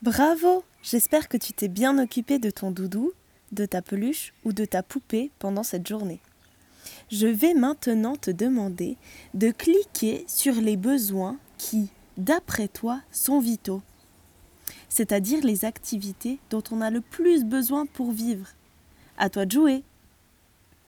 Bravo J'espère que tu t'es bien occupé de ton doudou, de ta peluche ou de ta poupée pendant cette journée. Je vais maintenant te demander de cliquer sur les besoins qui, d'après toi, sont vitaux, c'est-à-dire les activités dont on a le plus besoin pour vivre. À toi de jouer